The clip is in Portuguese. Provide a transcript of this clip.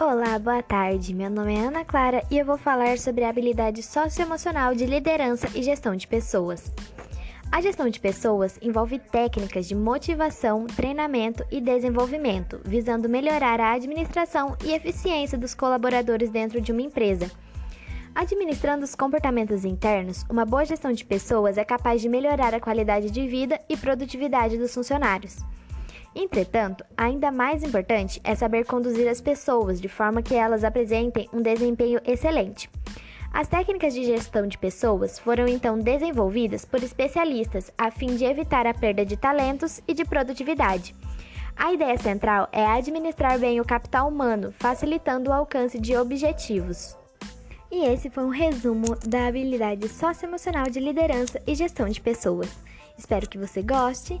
Olá, boa tarde. Meu nome é Ana Clara e eu vou falar sobre a habilidade socioemocional de liderança e gestão de pessoas. A gestão de pessoas envolve técnicas de motivação, treinamento e desenvolvimento, visando melhorar a administração e eficiência dos colaboradores dentro de uma empresa. Administrando os comportamentos internos, uma boa gestão de pessoas é capaz de melhorar a qualidade de vida e produtividade dos funcionários. Entretanto, ainda mais importante é saber conduzir as pessoas de forma que elas apresentem um desempenho excelente. As técnicas de gestão de pessoas foram então desenvolvidas por especialistas a fim de evitar a perda de talentos e de produtividade. A ideia central é administrar bem o capital humano, facilitando o alcance de objetivos. E esse foi um resumo da habilidade socioemocional de liderança e gestão de pessoas. Espero que você goste